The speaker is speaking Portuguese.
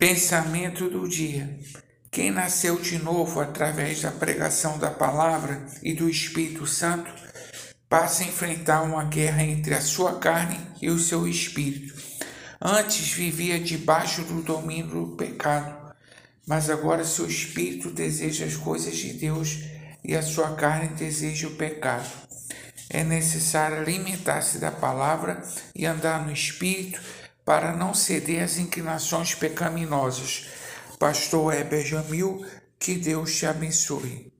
Pensamento do dia. Quem nasceu de novo através da pregação da palavra e do Espírito Santo passa a enfrentar uma guerra entre a sua carne e o seu espírito. Antes vivia debaixo do domínio do pecado, mas agora seu espírito deseja as coisas de Deus e a sua carne deseja o pecado. É necessário alimentar-se da palavra e andar no espírito para não ceder às inclinações pecaminosas. Pastor Heber Jamil, que Deus te abençoe.